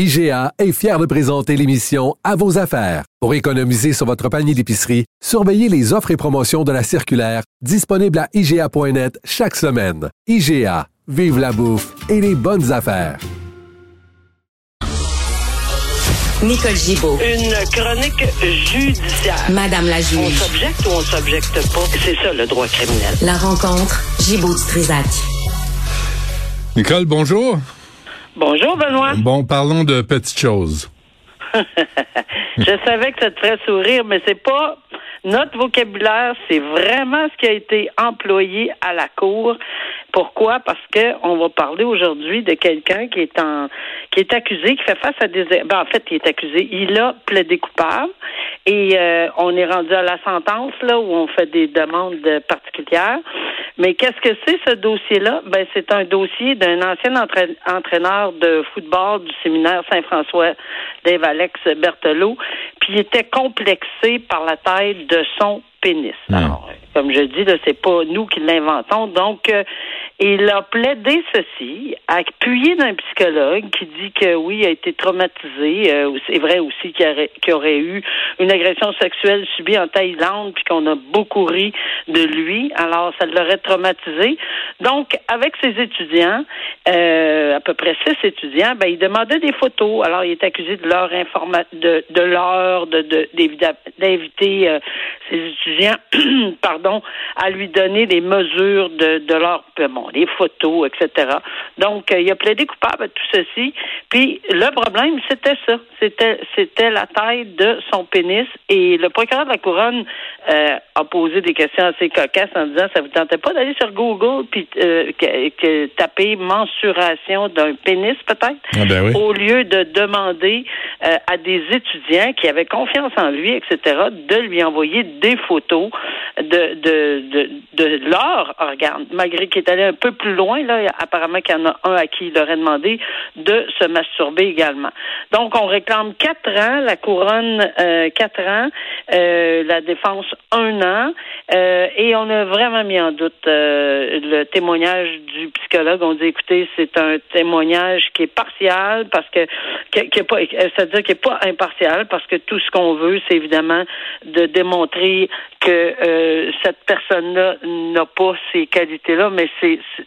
IGA est fier de présenter l'émission À vos affaires. Pour économiser sur votre panier d'épicerie, surveillez les offres et promotions de la circulaire disponible à IGA.net chaque semaine. IGA, vive la bouffe et les bonnes affaires. Nicole Gibaud. Une chronique judiciaire. Madame la On juge. s'objecte ou on s'objecte pas. C'est ça le droit criminel. La rencontre, Gibaud-Strisac. Nicole, bonjour. Bonjour Benoît. Bon, parlons de petites choses. Je savais que ça te ferait sourire, mais c'est pas notre vocabulaire, c'est vraiment ce qui a été employé à la cour. Pourquoi? Parce que on va parler aujourd'hui de quelqu'un qui est en qui est accusé, qui fait face à des ben, en fait, il est accusé. Il a plaidé coupable et euh, on est rendu à la sentence là où on fait des demandes particulières. Mais qu'est-ce que c'est ce dossier-là? Ben, c'est un dossier d'un ancien entra- entraîneur de football du séminaire Saint-François, Dave Alex Berthelot, puis il était complexé par la taille de son pénis. Alors, comme je dis, là, c'est pas nous qui l'inventons. Donc, euh, il a plaidé ceci, appuyé d'un psychologue qui dit que oui, il a été traumatisé. Euh, c'est vrai aussi qu'il aurait, aurait eu une agression sexuelle subie en Thaïlande, puis qu'on a beaucoup ri de lui. Alors, ça l'aurait traumatisé. Donc, avec ses étudiants, euh, à peu près six étudiants, ben, il demandait des photos. Alors, il est accusé de leur de, de leur, de, d'inviter euh, ses étudiants, pardon, à lui donner des mesures de, de leur, bon, des photos, etc. Donc, euh, il a plaidé coupable à tout ceci. Puis, le problème, c'était ça. C'était, c'était la taille de son pénis. Et le procureur de la couronne euh, a posé des questions assez cocasses en disant, ça vous tentait pas d'aller sur Google puis euh, que, que taper mensuration d'un pénis, peut-être? Ah ben oui. au lieu de demander euh, à des étudiants qui avaient confiance en lui, etc., de lui envoyer des photos de, de, de, de leur organe, malgré qu'il est allé un peu plus loin, là, apparemment qu'il y en a un à qui il aurait demandé de se masturber également. Donc, on réclame quatre ans, la couronne euh, quatre ans, euh, la défense un an, euh, et on a vraiment mis en doute euh, le témoignage du psychologue. On dit, écoutez, c'est un témoignage qui est partial parce que, qui, est pas, c'est-à-dire qui est pas impartial parce que tout ce qu'on veut, c'est évidemment de démontrer que euh, cette personne-là n'a pas ces qualités-là, mais c'est, c'est-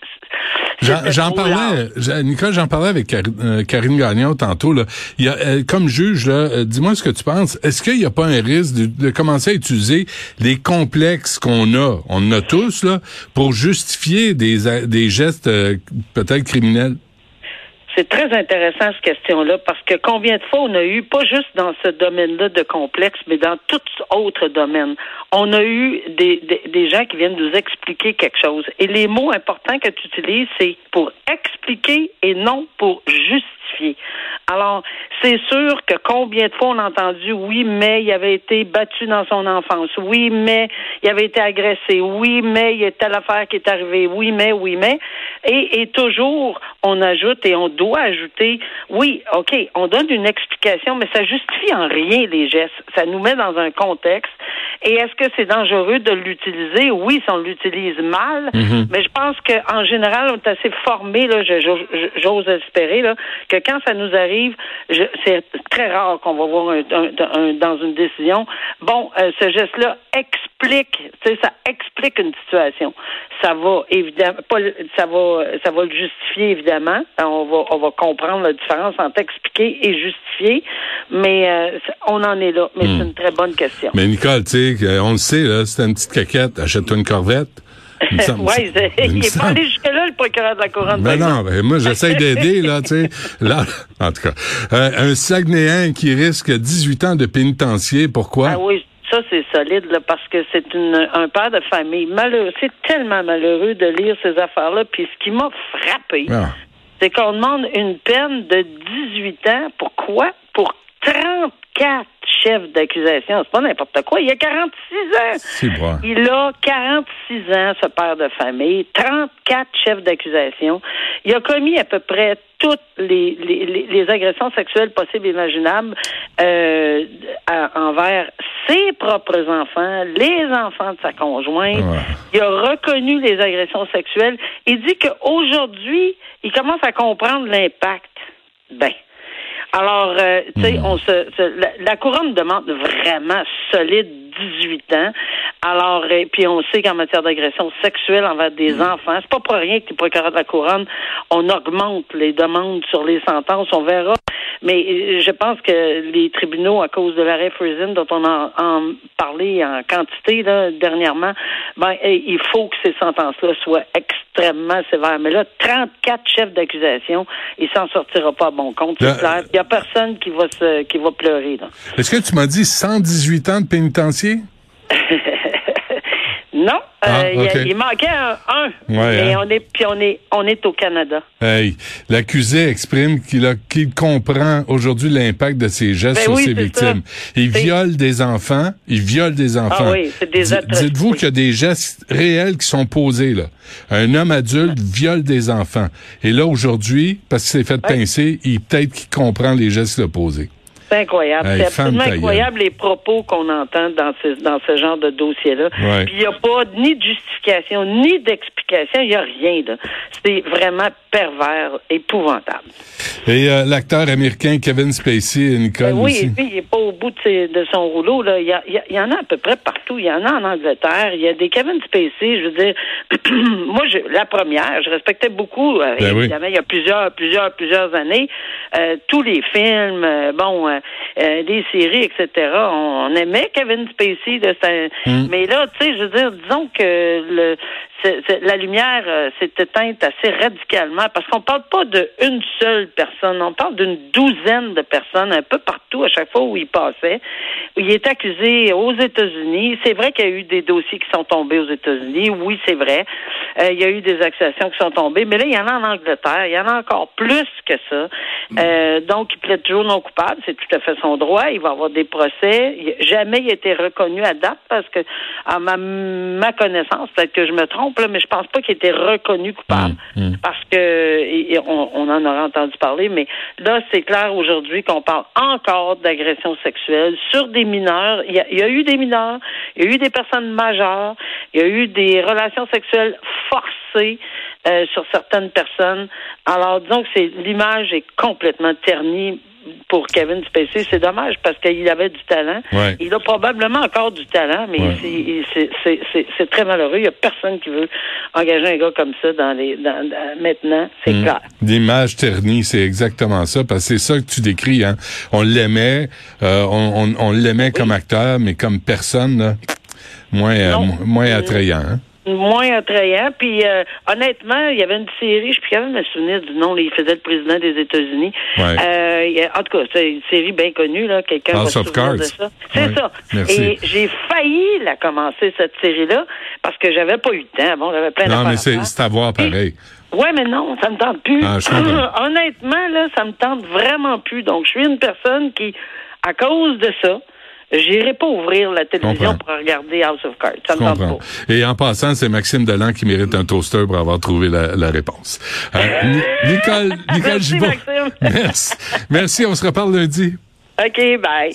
J'en parlais, j'a- Nicole, j'en parlais avec euh, Karine Gagnon tantôt. Là. Il y a, euh, comme juge, là, euh, dis-moi ce que tu penses. Est-ce qu'il n'y a pas un risque de, de commencer à utiliser les complexes qu'on a, on en a tous, là, pour justifier des, des gestes euh, peut-être criminels? C'est très intéressant cette question-là parce que combien de fois on a eu, pas juste dans ce domaine-là de complexe, mais dans tout autre domaine, on a eu des, des, des gens qui viennent nous expliquer quelque chose. Et les mots importants que tu utilises, c'est pour expliquer et non pour justifier. Alors, c'est sûr que combien de fois on a entendu oui, mais il avait été battu dans son enfance, oui, mais il avait été agressé, oui, mais il y a telle affaire qui est arrivée, oui, mais, oui, mais, et, et toujours on ajoute et on doit ajouter, oui, ok, on donne une explication, mais ça justifie en rien les gestes, ça nous met dans un contexte. Et est-ce que c'est dangereux de l'utiliser? Oui, si on l'utilise mal, mais je pense qu'en général, on est assez formé, j'ose espérer, là, que quand ça nous arrive, c'est très rare qu'on va voir un- un- un- dans une décision. Bon, euh, ce geste-là explique, tu sais, ça explique une situation. Ça va évidemment, pas, ça va, ça va le justifier évidemment. On va, on va comprendre la différence entre expliquer et justifier, mais euh, on en est là. Mais c'est une très bonne question. Mais Nicole, tu sais, euh, on le sait, là, c'est une petite caquette, achète-toi une corvette. Il me semble- oui, il n'est pas allé jusque-là, le procureur de la couronne. Ben non, ben moi j'essaie d'aider là, tu sais. Là, en tout cas, Euh, un Saguenayen qui risque 18 ans de pénitencier, pourquoi? Ah oui, ça c'est solide là, parce que c'est un père de famille malheureux. C'est tellement malheureux de lire ces affaires-là. Puis ce qui m'a frappé, Ah. c'est qu'on demande une peine de 18 ans. Pourquoi? Pour 34 chefs d'accusation. C'est pas n'importe quoi. Il a 46 ans. Bon. Il a 46 ans, ce père de famille, 34 chefs d'accusation. Il a commis à peu près toutes les, les, les- les agressions sexuelles possibles et imaginables euh, à- envers ses propres enfants, les enfants de sa conjointe. Ouais. Il a reconnu les agressions sexuelles. Il dit qu'aujourd'hui, il commence à comprendre l'impact. Ben. Alors, euh, tu sais, on se, se- la, la couronne demande vraiment solide 18 ans. Alors, et puis on sait qu'en matière d'agression sexuelle envers des enfants, c'est pas pour rien que les procureurs de la couronne, on augmente les demandes sur les sentences, on verra. Mais euh, je pense que les tribunaux, à cause de l'arrêt Friesen dont on a en parlé en quantité là, dernièrement, ben il faut que ces sentences-là soient extrêmement sévères. Mais là, 34 chefs d'accusation, il s'en sortira pas à bon compte. Là- C'est clair. Il y a personne qui va se qui va pleurer. Là. Est-ce que tu m'as dit 118 ans de pénitencier? Non, Ah, euh, il y a- ok. il, manquait un. un. Ouais, mais hein. on est puis on est on est au Canada. Hey, l'accusé exprime qu'il comprend aujourd'hui l'impact de ses gestes Ben sur oui, ses victimes. Il viole des enfants. Il viole des enfants. Ah oui, c'est des. Dites-vous qu'il y a des gestes réels qui sont posés là. Un homme adulte viole des enfants. Et là aujourd'hui, parce qu'il s'est fait pincer, il peut-être qu'il comprend les gestes qu'il a posés. C'est incroyable. Hey, c'est absolument incroyable les propos qu'on entend dans ce, dans ce genre de dossier-là. Ouais. Puis il n'y a pas ni de justification, ni d'explication. Il n'y a rien. C'est vraiment pervers, épouvantable. Et euh, l'acteur américain Kevin Spacey, Nicole Ben oui, aussi. et puis il n'est pas au bout de, ses- de son rouleau. Là. Il, y a- il en a à peu près partout. Il y en a en Angleterre. Il y a des Kevin Spacey. Je veux dire, moi, je, la première, je respectais beaucoup. euh, Ben oui. il y a plusieurs, plusieurs, plusieurs années, euh, tous les films, euh, bon, euh, euh, des séries, etc. On, on aimait Kevin Spacey. De sa- Mm. Mais là, tu sais, je veux dire, disons que le, c'est- c'est- la lumière euh, s'est éteinte assez radicalement parce qu'on parle pas d'une seule personne, on parle d'une douzaine de personnes un peu partout à chaque fois où il passait. Il est accusé aux États-Unis. C'est vrai qu'il y a eu des dossiers qui sont tombés aux États-Unis. Oui, c'est vrai. Euh, il y a eu des accusations qui sont tombées, mais là, il y en a en Angleterre. Il y en a encore plus que ça. Euh, donc, il plaide toujours non coupable. C'est tout à fait son droit. Il va avoir des procès. Il- jamais il a été reconnu à date parce que, à ma, ma connaissance, peut-être que je me trompe, là, mais je pense pas qu'il ait été reconnu coupable Mm, mm. parce que et- et on, on en aura entendu parler, mais là, c'est clair aujourd'hui qu'on parle encore d'agression sexuelle sur des mineurs. Il y, a, il y a eu des mineurs, il y a eu des personnes majeures, il y a eu des relations sexuelles forcées euh, sur certaines personnes. Alors, disons que l'image est complètement ternie pour Kevin Spacey. C'est dommage parce qu'il avait du talent. Ouais. Il a probablement encore du talent, mais Ouais. c'est- c'est- c'est c'est- c'est très malheureux. Il n'y a personne qui veut engager un gars comme ça dans les dans, dans- maintenant. C'est Mm. clair. L'image ternie, c'est exactement ça, parce que c'est ça que tu décris. Hein. On l'aimait, euh, on, on, on l'aimait comme acteur, mais comme personne, là, moins, euh, moins attrayant. Hein. Moins attrayant. Puis euh, honnêtement, il y avait une série, je suis capable de me souvenir du nom, il faisait le président des États-Unis. Ouais. Euh, en tout cas, c'est une série bien connue, là. Quelqu'un va House se of de ça. C'est Ouais. ça. Merci. Et j'ai failli la commencer, cette série-là, parce que j'avais pas eu le temps. Bon, j'avais plein Non, mais c'est à voir pareil. Ouais, mais non, ça me tente plus. Ah. Honnêtement, là, ça me tente vraiment plus. Donc, je suis une personne qui, à cause de ça, j'irai pas ouvrir la télévision pour regarder House of Cards. Ça me pas. Et en passant, c'est Maxime Delan qui mérite un toaster pour avoir trouvé la, la réponse. Euh, Ni- Nicole, Nicole Merci. Maxime. Merci. Merci, on se reparle lundi. OK, bye.